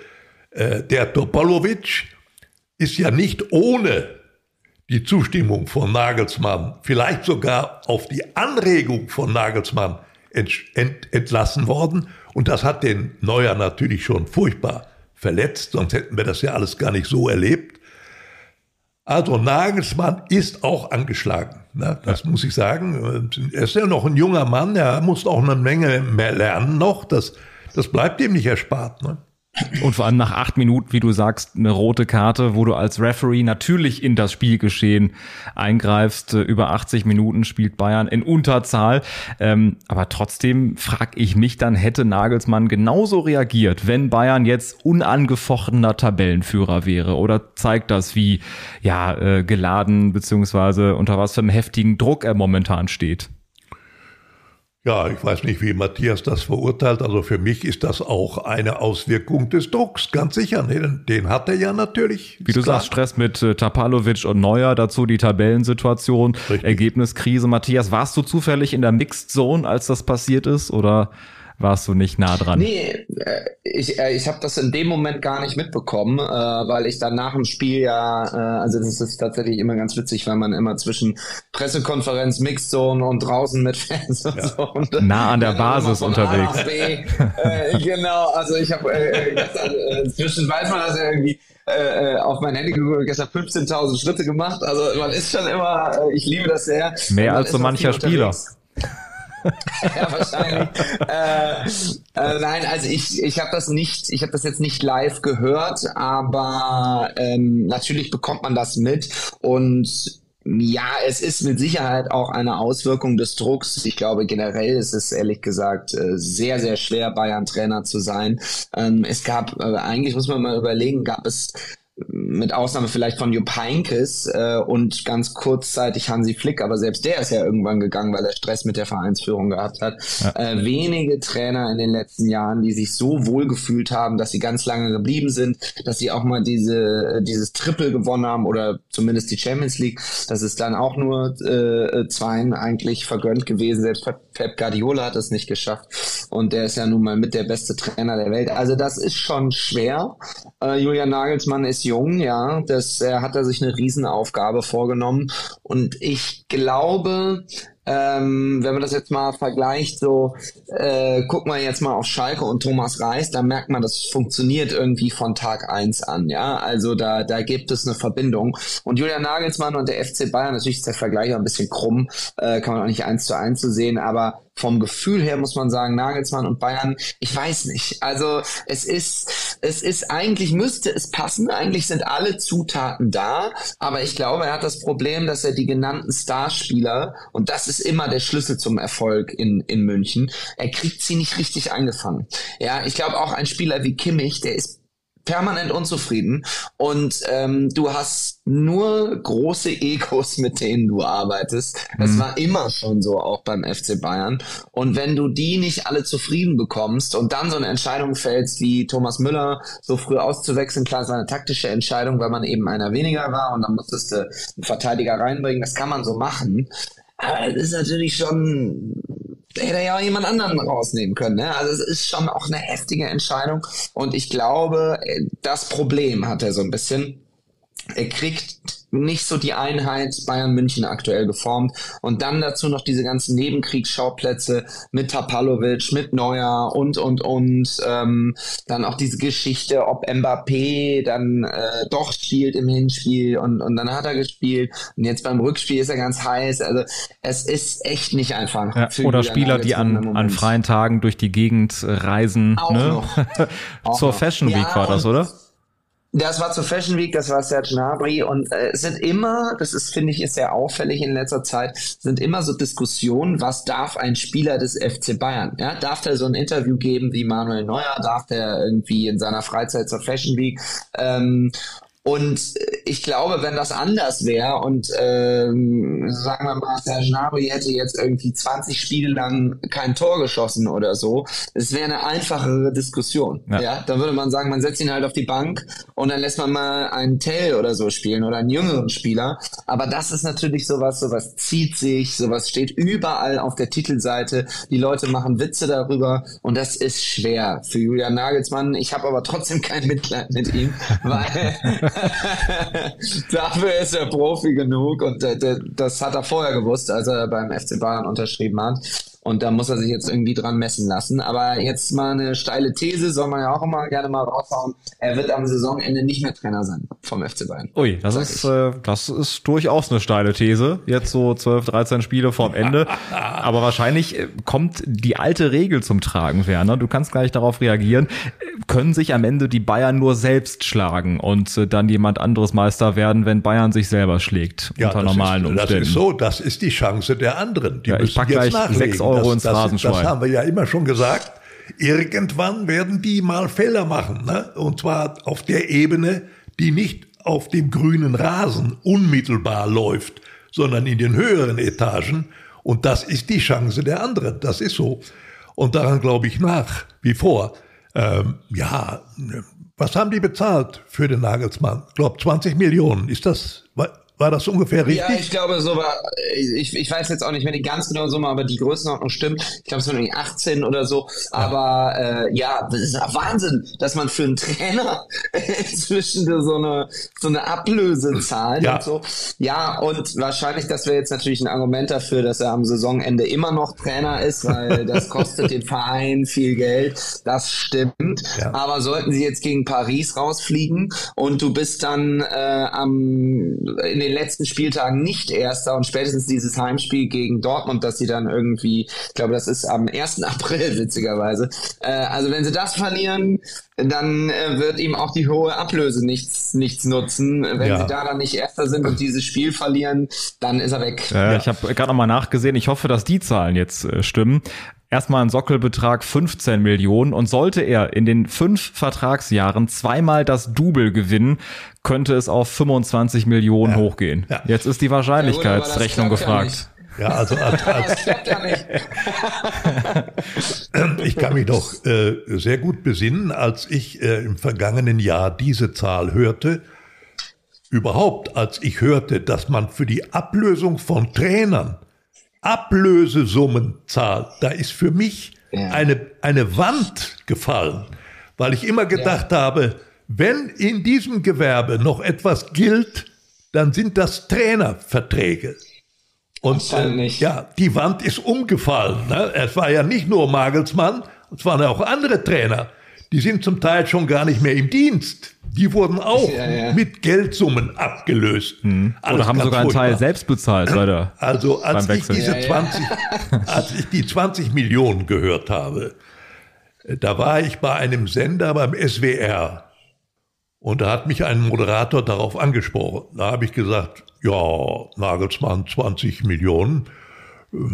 äh, der Topolovic ist ja nicht ohne die Zustimmung von Nagelsmann, vielleicht sogar auf die Anregung von Nagelsmann ent, ent, entlassen worden. Und das hat den Neuer natürlich schon furchtbar verletzt, sonst hätten wir das ja alles gar nicht so erlebt. Also Nagelsmann ist auch angeschlagen. Ne? Das ja. muss ich sagen. Er ist ja noch ein junger Mann, er muss auch eine Menge mehr lernen noch. Das, das bleibt ihm nicht erspart. Ne?
Und vor allem nach acht Minuten, wie du sagst, eine rote Karte, wo du als Referee natürlich in das Spielgeschehen eingreifst. Über 80 Minuten spielt Bayern in Unterzahl. Ähm, aber trotzdem frage ich mich dann, hätte Nagelsmann genauso reagiert, wenn Bayern jetzt unangefochtener Tabellenführer wäre? Oder zeigt das, wie ja äh, geladen beziehungsweise unter was für einem heftigen Druck er momentan steht?
Ja, ich weiß nicht, wie Matthias das verurteilt. Also für mich ist das auch eine Auswirkung des Drucks, ganz sicher. Den, den hat er ja natürlich.
Wie du klar. sagst, Stress mit äh, Tapalovic und Neuer, dazu die Tabellensituation, Richtig. Ergebniskrise. Matthias, warst du zufällig in der Mixed Zone, als das passiert ist? Oder warst du nicht nah dran.
Nee, äh, ich, äh, ich habe das in dem Moment gar nicht mitbekommen, äh, weil ich dann nach dem Spiel ja, also das ist tatsächlich immer ganz witzig, weil man immer zwischen Pressekonferenz, Mixzone und draußen mit Fans und ja. so. Und,
nah an der Basis unterwegs.
Äh, genau, also ich habe äh, gestern, äh, zwischen weiß man das ja irgendwie auf mein Handy geguckt, gestern 15.000 Schritte gemacht. Also man ist schon immer, ich liebe das sehr.
Mehr als so mancher Spieler.
Unterwegs. ja, wahrscheinlich. äh, äh, nein, also ich, ich habe das nicht, ich habe das jetzt nicht live gehört, aber ähm, natürlich bekommt man das mit und ja, es ist mit Sicherheit auch eine Auswirkung des Drucks. Ich glaube, generell ist es ehrlich gesagt äh, sehr, sehr schwer, Bayern-Trainer zu sein. Ähm, es gab, äh, eigentlich muss man mal überlegen, gab es mit Ausnahme vielleicht von Jupp Heynckes äh, und ganz kurzzeitig Hansi Flick, aber selbst der ist ja irgendwann gegangen, weil er Stress mit der Vereinsführung gehabt hat. Ja. Äh, wenige Trainer in den letzten Jahren, die sich so wohl gefühlt haben, dass sie ganz lange geblieben sind, dass sie auch mal diese dieses Triple gewonnen haben oder zumindest die Champions League. Das ist dann auch nur äh, zweien eigentlich vergönnt gewesen. Selbst Pep Guardiola hat es nicht geschafft und der ist ja nun mal mit der beste Trainer der Welt. Also das ist schon schwer. Äh, Julian Nagelsmann ist jung, ja, das er hat er sich eine Riesenaufgabe vorgenommen. Und ich glaube, ähm, wenn man das jetzt mal vergleicht, so äh, guck mal jetzt mal auf Schalke und Thomas Reis, da merkt man, das funktioniert irgendwie von Tag eins an, ja. Also da, da gibt es eine Verbindung. Und Julian Nagelsmann und der FC Bayern, natürlich ist der Vergleich auch ein bisschen krumm, äh, kann man auch nicht eins zu eins zu sehen, aber vom Gefühl her muss man sagen, Nagelsmann und Bayern, ich weiß nicht. Also es ist, es ist eigentlich müsste es passen. Eigentlich sind alle Zutaten da, aber ich glaube, er hat das Problem, dass er die genannten Starspieler und das ist immer der Schlüssel zum Erfolg in in München. Er kriegt sie nicht richtig eingefangen. Ja, ich glaube auch ein Spieler wie Kimmich, der ist permanent unzufrieden und ähm, du hast nur große Egos, mit denen du arbeitest. Das mhm. war immer schon so auch beim FC Bayern. Und wenn du die nicht alle zufrieden bekommst und dann so eine Entscheidung fällst, wie Thomas Müller so früh auszuwechseln, klar, es war eine taktische Entscheidung, weil man eben einer weniger war und dann musstest du einen Verteidiger reinbringen. Das kann man so machen. Aber das ist natürlich schon hätte ja auch jemand anderen rausnehmen können. Ne? Also es ist schon auch eine heftige Entscheidung. Und ich glaube, das Problem hat er so ein bisschen. Er kriegt nicht so die Einheit Bayern München aktuell geformt. Und dann dazu noch diese ganzen Nebenkriegsschauplätze mit Tapalovic, mit Neuer und, und, und. Ähm, dann auch diese Geschichte, ob Mbappé dann äh, doch spielt im Hinspiel und, und dann hat er gespielt. Und jetzt beim Rückspiel ist er ganz heiß. Also es ist echt nicht einfach.
Ja, oder Spieler, die an, an freien Tagen durch die Gegend reisen. Auch ne? noch. Zur Fashion Week ja, war das, oder?
Das war zur Fashion Week, das war Serge Gnabry und äh, sind immer, das ist finde ich ist sehr auffällig in letzter Zeit, sind immer so Diskussionen, was darf ein Spieler des FC Bayern? Ja, darf der so ein Interview geben wie Manuel Neuer? Darf der irgendwie in seiner Freizeit zur Fashion Week? Ähm, und ich glaube, wenn das anders wäre und ähm, sagen wir mal, Serge Gnabry hätte jetzt irgendwie 20 Spiele lang kein Tor geschossen oder so, es wäre eine einfachere Diskussion. Ja. ja, dann würde man sagen, man setzt ihn halt auf die Bank und dann lässt man mal einen Tell oder so spielen oder einen jüngeren Spieler. Aber das ist natürlich sowas, sowas zieht sich, sowas steht überall auf der Titelseite. Die Leute machen Witze darüber und das ist schwer für Julian Nagelsmann. Ich habe aber trotzdem kein Mitleid mit ihm, weil Dafür ist er Profi genug und äh, das hat er vorher gewusst, als er beim FC Bayern unterschrieben hat. Und da muss er sich jetzt irgendwie dran messen lassen. Aber jetzt mal eine steile These, soll man ja auch immer gerne mal raushauen. Er wird am Saisonende nicht mehr Trainer sein vom FC Bayern.
Ui, das ist, äh, das ist durchaus eine steile These. Jetzt so 12, 13 Spiele vorm Ende. Aber wahrscheinlich äh, kommt die alte Regel zum Tragen, Werner. Du kannst gleich darauf reagieren. Können sich am Ende die Bayern nur selbst schlagen und äh, dann jemand anderes Meister werden, wenn Bayern sich selber schlägt
ja, unter normalen ist, Umständen? Das ist so, das ist die Chance der anderen. Die
ja, ich pack gleich sechs Euro das, ins Phrasenschwein.
Das, das haben wir ja immer schon gesagt. Irgendwann werden die mal Fehler machen. Ne? Und zwar auf der Ebene, die nicht auf dem grünen Rasen unmittelbar läuft, sondern in den höheren Etagen. Und das ist die Chance der anderen. Das ist so. Und daran glaube ich nach wie vor. Ähm, ja, was haben die bezahlt für den Nagelsmann? Ich glaube 20 Millionen. Ist das, war das ungefähr richtig?
Ja, ich glaube, so war, ich, ich weiß jetzt auch nicht mehr die ganz genaue Summe, aber die Größenordnung stimmt. Ich glaube, es waren irgendwie 18 oder so. Aber äh, ja, das ist Wahnsinn, dass man für einen Trainer inzwischen so eine, so eine Ablöse zahlt ja. und so. Ja, und wahrscheinlich, das wäre jetzt natürlich ein Argument dafür, dass er am Saisonende immer noch Trainer ist, weil das kostet den Verein viel Geld. Das stimmt. Ja. Aber sollten sie jetzt gegen Paris rausfliegen und du bist dann äh, am in den den letzten Spieltagen nicht Erster und spätestens dieses Heimspiel gegen Dortmund, dass sie dann irgendwie, ich glaube, das ist am 1. April, witzigerweise. Äh, also wenn sie das verlieren, dann äh, wird ihm auch die hohe Ablöse nichts, nichts nutzen. Wenn ja. sie da dann nicht Erster sind und dieses Spiel verlieren, dann ist er weg.
Äh, ja. Ich habe gerade nochmal nachgesehen. Ich hoffe, dass die Zahlen jetzt äh, stimmen erstmal ein Sockelbetrag 15 Millionen und sollte er in den fünf Vertragsjahren zweimal das Double gewinnen, könnte es auf 25 Millionen ja. hochgehen. Ja. Jetzt ist die Wahrscheinlichkeitsrechnung ja, gefragt.
Ja, also als, als ich kann mich noch äh, sehr gut besinnen, als ich äh, im vergangenen Jahr diese Zahl hörte. Überhaupt, als ich hörte, dass man für die Ablösung von Trainern Ablösesummen zahlt, da ist für mich ja. eine, eine Wand gefallen, weil ich immer gedacht ja. habe, wenn in diesem Gewerbe noch etwas gilt, dann sind das Trainerverträge. Und äh, ja, die Wand ist umgefallen. Ne? Es war ja nicht nur Magelsmann, es waren ja auch andere Trainer. Die sind zum Teil schon gar nicht mehr im Dienst. Die wurden auch ja, ja. mit Geldsummen abgelöst.
Mhm. Oder haben sogar einen Teil selbst bezahlt, Leute.
Also als ich diese ja, 20, als ich die 20 Millionen gehört habe, da war ich bei einem Sender beim SWR. Und da hat mich ein Moderator darauf angesprochen. Da habe ich gesagt, ja, Nagelsmann 20 Millionen,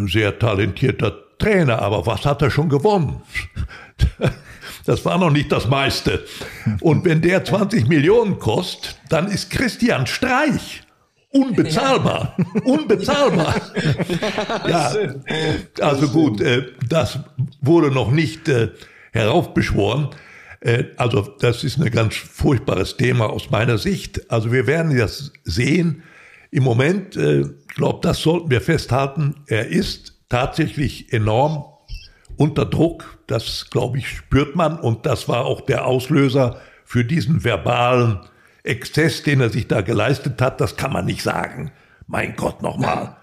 sehr talentierter Trainer, aber was hat er schon gewonnen? Das war noch nicht das meiste. Und wenn der 20 Millionen kostet, dann ist Christian Streich unbezahlbar. Unbezahlbar. Ja, also gut, äh, das wurde noch nicht äh, heraufbeschworen. Äh, also das ist ein ganz furchtbares Thema aus meiner Sicht. Also wir werden das sehen. Im Moment, ich glaube, das sollten wir festhalten, er ist tatsächlich enorm unter Druck. Das, glaube ich, spürt man. Und das war auch der Auslöser für diesen verbalen Exzess, den er sich da geleistet hat, das kann man nicht sagen. Mein Gott, nochmal.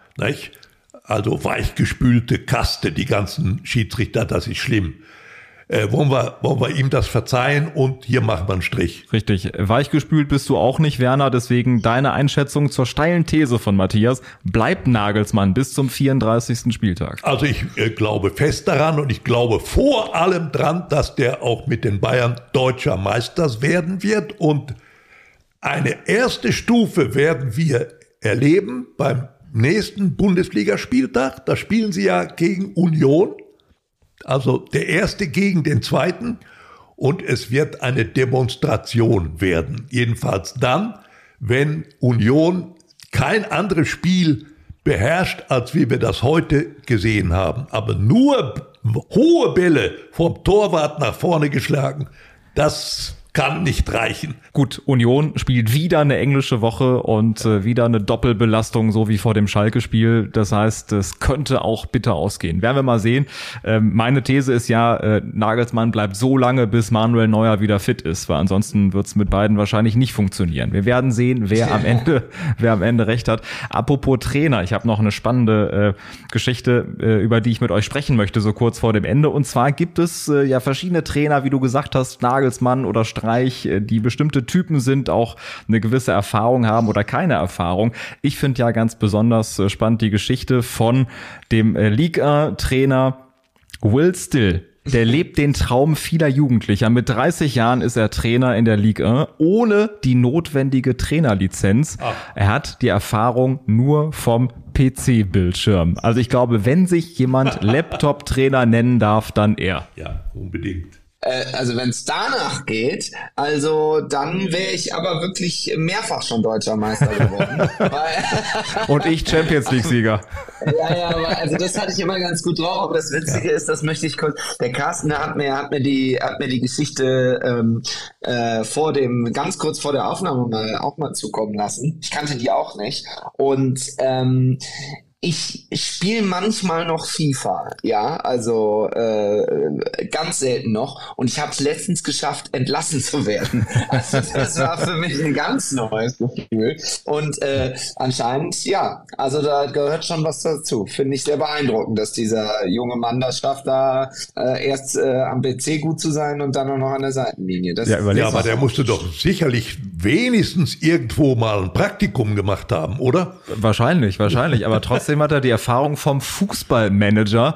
Also weichgespülte Kaste, die ganzen Schiedsrichter, das ist schlimm äh, wollen, wir, wollen wir ihm das verzeihen und hier machen wir einen Strich.
Richtig. Weichgespült bist du auch nicht, Werner. Deswegen deine Einschätzung zur steilen These von Matthias. Bleibt Nagelsmann bis zum 34. Spieltag.
Also ich äh, glaube fest daran und ich glaube vor allem dran, dass der auch mit den Bayern deutscher Meister werden wird und eine erste Stufe werden wir erleben beim nächsten Bundesligaspieltag. Da spielen sie ja gegen Union also der erste gegen den zweiten und es wird eine Demonstration werden. Jedenfalls dann, wenn Union kein anderes Spiel beherrscht, als wie wir das heute gesehen haben. Aber nur hohe Bälle vom Torwart nach vorne geschlagen, das kann nicht reichen.
Gut, Union spielt wieder eine englische Woche und äh, wieder eine Doppelbelastung, so wie vor dem Schalke-Spiel. Das heißt, es könnte auch bitter ausgehen. Werden wir mal sehen. Ähm, meine These ist ja, äh, Nagelsmann bleibt so lange, bis Manuel Neuer wieder fit ist, weil ansonsten wird es mit beiden wahrscheinlich nicht funktionieren. Wir werden sehen, wer am Ende, wer am Ende recht hat. Apropos Trainer, ich habe noch eine spannende äh, Geschichte, äh, über die ich mit euch sprechen möchte, so kurz vor dem Ende. Und zwar gibt es äh, ja verschiedene Trainer, wie du gesagt hast, Nagelsmann oder Streich, äh, die bestimmte Typen sind, auch eine gewisse Erfahrung haben oder keine Erfahrung. Ich finde ja ganz besonders äh, spannend die Geschichte von dem äh, Liga-Trainer Will Still. Der lebt den Traum vieler Jugendlicher. Mit 30 Jahren ist er Trainer in der Ligue 1 ohne die notwendige Trainerlizenz. Ach. Er hat die Erfahrung nur vom PC-Bildschirm. Also ich glaube, wenn sich jemand Laptop-Trainer nennen darf, dann er.
Ja, unbedingt.
Äh, also wenn es danach geht, also dann wäre ich aber wirklich mehrfach schon deutscher Meister geworden.
Und ich Champions League-Sieger.
ja, ja, aber also das hatte ich immer ganz gut drauf. Aber das Witzige ja. ist, das möchte ich kurz. Der Carsten der hat mir, hat mir die, hat mir die Geschichte ähm, äh, vor dem, ganz kurz vor der Aufnahme mal auch mal zukommen lassen. Ich kannte die auch nicht. Und ähm, ich spiele manchmal noch FIFA, ja, also äh, ganz selten noch. Und ich habe es letztens geschafft, entlassen zu werden. Also das war für mich ein ganz neues Gefühl. Und äh, anscheinend, ja, also da gehört schon was dazu. Finde ich sehr beeindruckend, dass dieser junge Mann das schafft, da äh, erst äh, am PC gut zu sein und dann auch noch an der Seitenlinie. Das
ja, ja aber der musste doch sicherlich wenigstens irgendwo mal ein Praktikum gemacht haben, oder?
Wahrscheinlich, wahrscheinlich. Aber trotzdem hat er die Erfahrung vom Fußballmanager.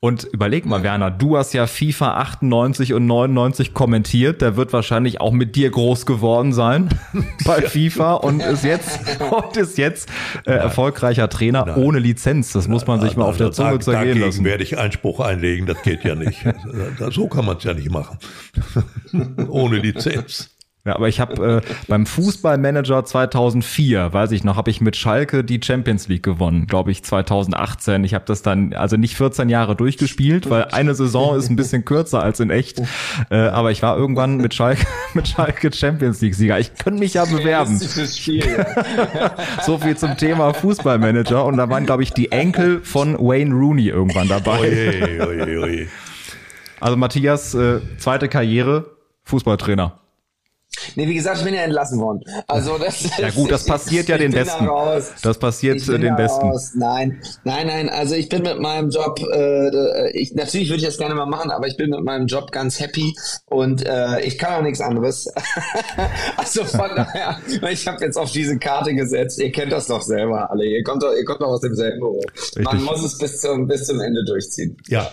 Und überleg mal, Werner, du hast ja FIFA 98 und 99 kommentiert. Der wird wahrscheinlich auch mit dir groß geworden sein bei FIFA und ist jetzt und ist jetzt äh, erfolgreicher Trainer Nein. ohne Lizenz. Das muss man sich mal auf der Zunge zergehen lassen.
werde ich Einspruch einlegen. Das geht ja nicht. so kann man es ja nicht machen. ohne Lizenz.
Ja, aber ich habe äh, beim Fußballmanager 2004, weiß ich noch, habe ich mit Schalke die Champions League gewonnen, glaube ich 2018. Ich habe das dann also nicht 14 Jahre durchgespielt, weil eine Saison ist ein bisschen kürzer als in echt. Äh, aber ich war irgendwann mit Schalke mit Schalke Champions League Sieger. Ich könnte mich ja bewerben. so viel zum Thema Fußballmanager und da waren glaube ich die Enkel von Wayne Rooney irgendwann dabei. Oje, oje, oje. Also Matthias äh, zweite Karriere Fußballtrainer.
Nee, wie gesagt, ich bin ja entlassen worden. Also das
Ja gut, das passiert ja den Besten. Da das passiert den da Besten. Raus.
Nein, nein, nein. Also ich bin mit meinem Job, äh, ich, natürlich würde ich das gerne mal machen, aber ich bin mit meinem Job ganz happy und äh, ich kann auch nichts anderes. also von daher, ich habe jetzt auf diese Karte gesetzt. Ihr kennt das doch selber alle. Ihr kommt doch, ihr kommt doch aus demselben Büro. Richtig. Man muss es bis zum bis zum Ende durchziehen.
Ja.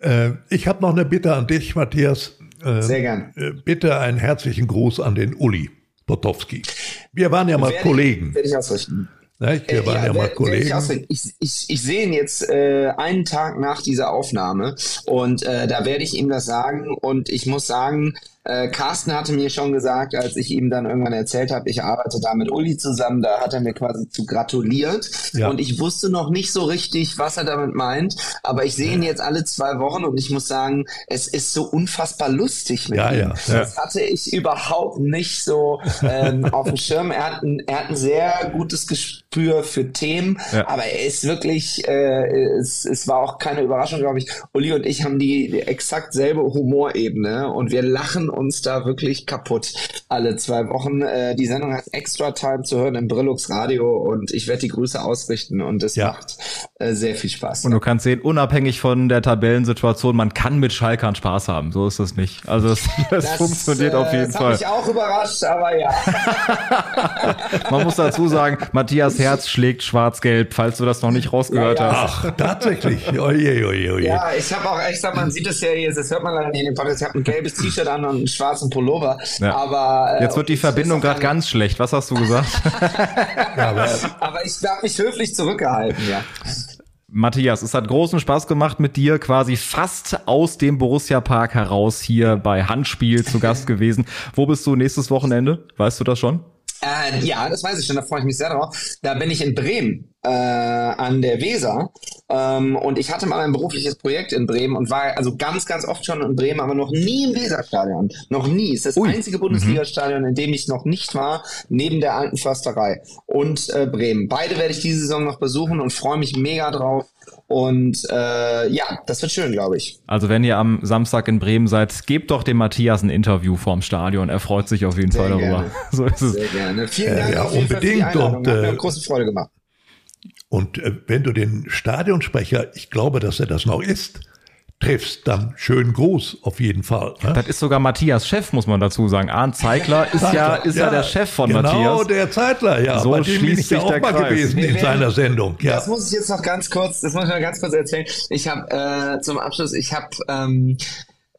Äh, ich habe noch eine Bitte an dich, Matthias.
Äh, Sehr gern.
Äh, bitte einen herzlichen Gruß an den Uli Potowski. Wir waren ja mal werde Kollegen.
Ich, werde ich ausrichten.
Ne? Wir waren ja, ja mal Kollegen.
Ich, ich, ich, ich sehe ihn jetzt äh, einen Tag nach dieser Aufnahme und äh, da werde ich ihm das sagen und ich muss sagen, äh, Carsten hatte mir schon gesagt, als ich ihm dann irgendwann erzählt habe, ich arbeite da mit Uli zusammen, da hat er mir quasi zu gratuliert. Ja. Und ich wusste noch nicht so richtig, was er damit meint. Aber ich sehe ihn jetzt alle zwei Wochen und ich muss sagen, es ist so unfassbar lustig mit
ja, ihm. Ja,
das hatte ich überhaupt nicht so ähm, auf dem Schirm. Er hat, ein, er hat ein sehr gutes Gespür für Themen, ja. aber er ist wirklich, äh, es, es war auch keine Überraschung, glaube ich. Uli und ich haben die, die exakt selbe Humorebene und wir lachen uns da wirklich kaputt alle zwei Wochen. Äh, die Sendung hat Extra Time zu hören im Brillux Radio und ich werde die Grüße ausrichten und es ja. macht äh, sehr viel Spaß.
Und du kannst sehen, unabhängig von der Tabellensituation, man kann mit Schalkern Spaß haben. So ist das nicht. Also es, das, das funktioniert äh, auf jeden
das
Fall.
Das mich auch überrascht, aber ja.
man muss dazu sagen, Matthias Herz schlägt schwarz-gelb, falls du das noch nicht rausgehört ja, ja.
hast. Ach, tatsächlich. Oje, oje, oje.
Ja, ich habe auch, ich sag, man sieht es ja jetzt, das hört man leider nicht in dem Podcast, ich habe ein gelbes T-Shirt an und einen schwarzen Pullover. Ja. Aber
äh, jetzt wird die Verbindung gerade ganz schlecht. Was hast du gesagt?
ja, aber, aber ich habe mich höflich zurückgehalten, ja.
Matthias, es hat großen Spaß gemacht mit dir, quasi fast aus dem Borussia Park heraus hier bei Handspiel zu Gast gewesen. Wo bist du nächstes Wochenende? Weißt du das schon?
Äh, ja, das weiß ich schon, da freue ich mich sehr drauf. Da bin ich in Bremen äh, an der Weser ähm, und ich hatte mal ein berufliches Projekt in Bremen und war also ganz, ganz oft schon in Bremen, aber noch nie im Weserstadion. Noch nie. Es ist das Ui. einzige Bundesligastadion, in dem ich noch nicht war, neben der alten Försterei und äh, Bremen. Beide werde ich diese Saison noch besuchen und freue mich mega drauf. Und äh, ja, das wird schön, glaube ich.
Also wenn ihr am Samstag in Bremen seid, gebt doch dem Matthias ein Interview vorm Stadion. Er freut sich auf jeden Sehr Fall darüber.
Gerne. So ist es. Sehr gerne. Vielen Dank.
Ja, ja unbedingt. Und,
Hat mir äh, große Freude gemacht.
Und äh, wenn du den Stadionsprecher, ich glaube, dass er das noch ist, triffst, dann schönen Gruß auf jeden Fall.
Ne? Das ist sogar Matthias Chef, muss man dazu sagen. Arndt Zeigler ist Zeitler, ja ist ja, ja, der Chef von
genau,
Matthias.
Genau, der Zeitler, ja.
So schließt bin ich ja auch mal Kreis.
gewesen in seiner Sendung. Ja.
Das muss ich jetzt noch ganz kurz, das muss ich noch ganz kurz erzählen. Ich habe äh, zum Abschluss, ich habe ähm,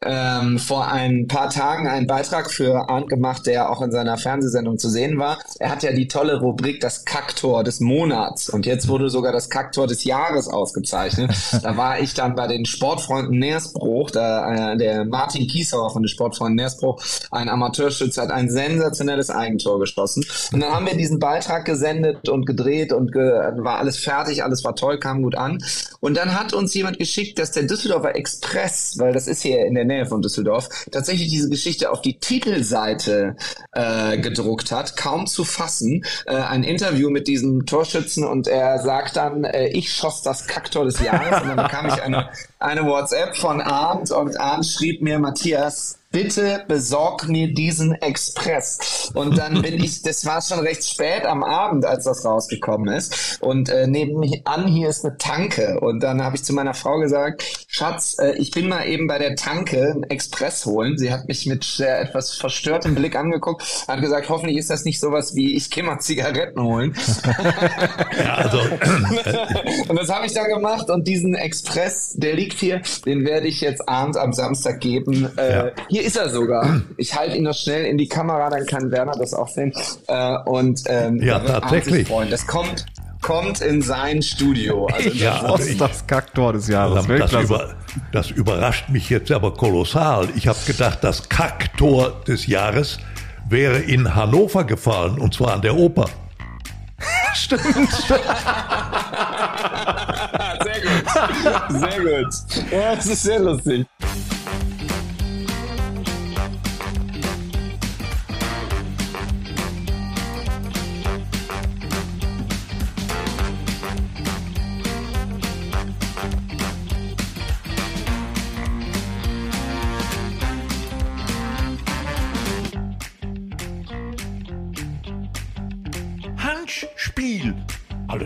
ähm, vor ein paar Tagen einen Beitrag für Arndt gemacht, der auch in seiner Fernsehsendung zu sehen war. Er hat ja die tolle Rubrik das Kaktor des Monats und jetzt wurde sogar das Kaktor des Jahres ausgezeichnet. da war ich dann bei den Sportfreunden Nersbruch, da, äh, der Martin Kiesauer von den Sportfreunden Nersbruch, ein Amateurschütze, hat ein sensationelles Eigentor geschossen. Und dann haben wir diesen Beitrag gesendet und gedreht und ge war alles fertig, alles war toll, kam gut an. Und dann hat uns jemand geschickt, dass der Düsseldorfer Express, weil das ist hier in der Nähe von Düsseldorf, tatsächlich diese Geschichte auf die Titelseite äh, gedruckt hat, kaum zu fassen. Äh, ein Interview mit diesem Torschützen und er sagt dann, äh, ich schoss das Kacktor des Jahres und dann bekam ich eine, eine WhatsApp von Arndt und Arndt schrieb mir, Matthias, bitte besorg mir diesen Express. Und dann bin ich, das war schon recht spät am Abend, als das rausgekommen ist. Und äh, nebenan hier ist eine Tanke. Und dann habe ich zu meiner Frau gesagt, Schatz, äh, ich bin mal eben bei der Tanke einen Express holen. Sie hat mich mit sehr etwas verstörtem Blick angeguckt, hat gesagt, hoffentlich ist das nicht sowas wie, ich gehe mal Zigaretten holen. ja, also. und das habe ich dann gemacht und diesen Express, der liegt hier, den werde ich jetzt abends am Samstag geben. Äh, ja. Hier ist er sogar. Ich halte ihn noch schnell in die Kamera, dann kann Werner das auch sehen. Äh, und ähm,
ja, tatsächlich.
Das kommt kommt in sein Studio.
Also ja, ich, das Kacktor des Jahres.
Das, über, das überrascht mich jetzt aber kolossal. Ich habe gedacht, das Kacktor des Jahres wäre in Hannover gefallen, und zwar an der Oper.
Stimmt.
sehr gut. Sehr gut. Ja, das ist sehr lustig.